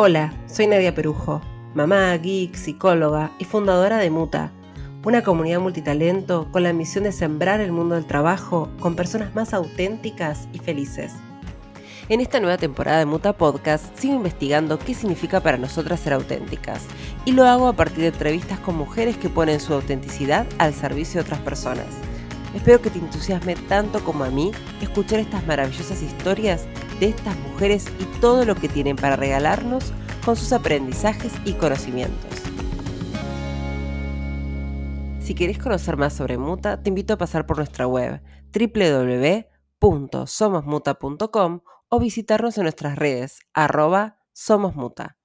Hola, soy Nadia Perujo, mamá, geek, psicóloga y fundadora de Muta, una comunidad multitalento con la misión de sembrar el mundo del trabajo con personas más auténticas y felices. En esta nueva temporada de Muta Podcast sigo investigando qué significa para nosotras ser auténticas y lo hago a partir de entrevistas con mujeres que ponen su autenticidad al servicio de otras personas. Espero que te entusiasme tanto como a mí escuchar estas maravillosas historias de estas mujeres y todo lo que tienen para regalarnos con sus aprendizajes y conocimientos. Si querés conocer más sobre Muta, te invito a pasar por nuestra web www.somosmuta.com o visitarnos en nuestras redes arroba somosmuta.